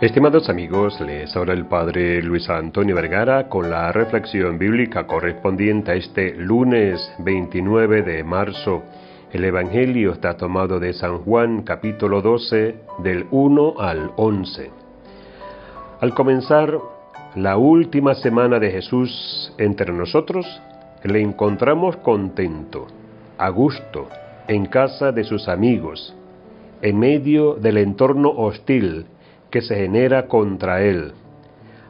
Estimados amigos, les habla el Padre Luis Antonio Vergara con la reflexión bíblica correspondiente a este lunes 29 de marzo. El Evangelio está tomado de San Juan capítulo 12 del 1 al 11. Al comenzar la última semana de Jesús entre nosotros, le encontramos contento, a gusto, en casa de sus amigos, en medio del entorno hostil que se genera contra él,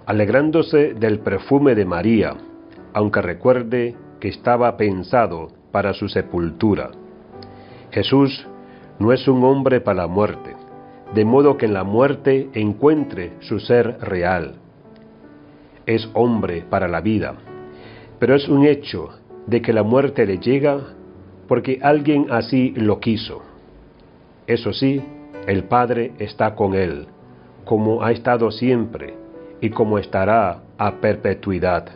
alegrándose del perfume de María, aunque recuerde que estaba pensado para su sepultura. Jesús no es un hombre para la muerte, de modo que en la muerte encuentre su ser real. Es hombre para la vida, pero es un hecho de que la muerte le llega porque alguien así lo quiso. Eso sí, el Padre está con él como ha estado siempre y como estará a perpetuidad.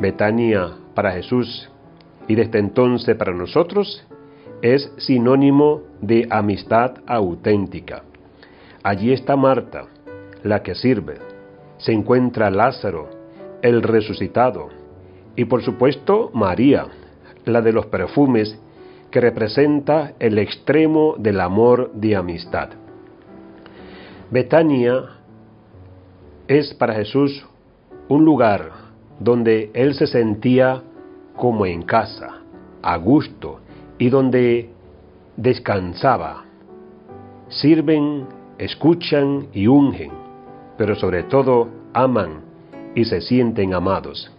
Betania para Jesús y desde entonces para nosotros es sinónimo de amistad auténtica. Allí está Marta, la que sirve. Se encuentra Lázaro, el resucitado. Y por supuesto María, la de los perfumes, que representa el extremo del amor de amistad. Betania es para Jesús un lugar donde él se sentía como en casa, a gusto, y donde descansaba. Sirven, escuchan y ungen, pero sobre todo aman y se sienten amados.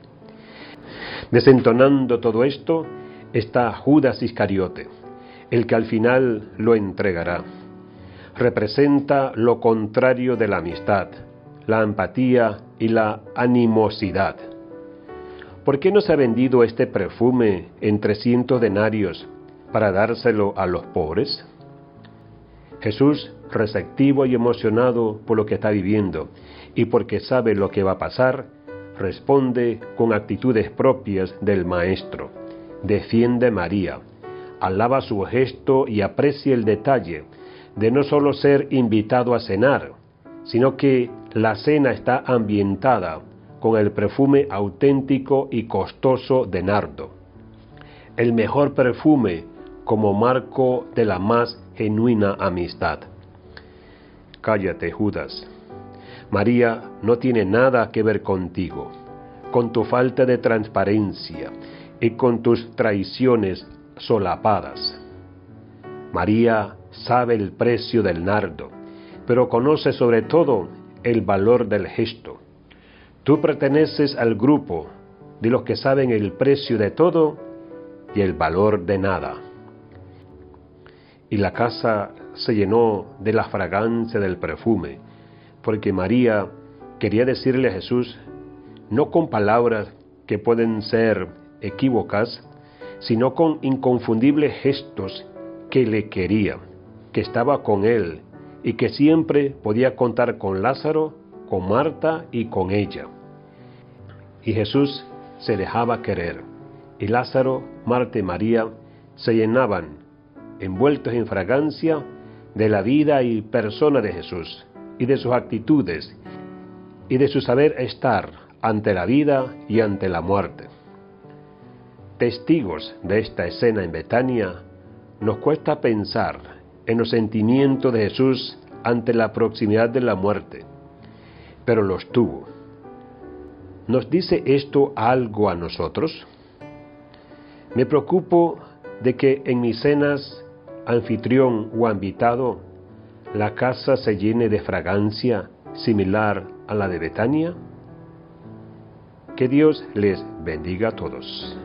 Desentonando todo esto está Judas Iscariote, el que al final lo entregará representa lo contrario de la amistad, la empatía y la animosidad. ¿Por qué no se ha vendido este perfume en trescientos denarios para dárselo a los pobres? Jesús, receptivo y emocionado por lo que está viviendo y porque sabe lo que va a pasar, responde con actitudes propias del Maestro. Defiende María, alaba su gesto y aprecia el detalle de no solo ser invitado a cenar, sino que la cena está ambientada con el perfume auténtico y costoso de nardo. El mejor perfume como marco de la más genuina amistad. Cállate, Judas. María no tiene nada que ver contigo, con tu falta de transparencia y con tus traiciones solapadas. María sabe el precio del nardo, pero conoce sobre todo el valor del gesto. Tú perteneces al grupo de los que saben el precio de todo y el valor de nada. Y la casa se llenó de la fragancia del perfume, porque María quería decirle a Jesús, no con palabras que pueden ser equívocas, sino con inconfundibles gestos que le quería que estaba con él y que siempre podía contar con Lázaro, con Marta y con ella. Y Jesús se dejaba querer, y Lázaro, Marta y María se llenaban, envueltos en fragancia, de la vida y persona de Jesús, y de sus actitudes, y de su saber estar ante la vida y ante la muerte. Testigos de esta escena en Betania, nos cuesta pensar en los sentimientos de Jesús ante la proximidad de la muerte, pero los tuvo. ¿Nos dice esto algo a nosotros? Me preocupo de que en mis cenas, anfitrión o invitado, la casa se llene de fragancia similar a la de Betania. Que Dios les bendiga a todos.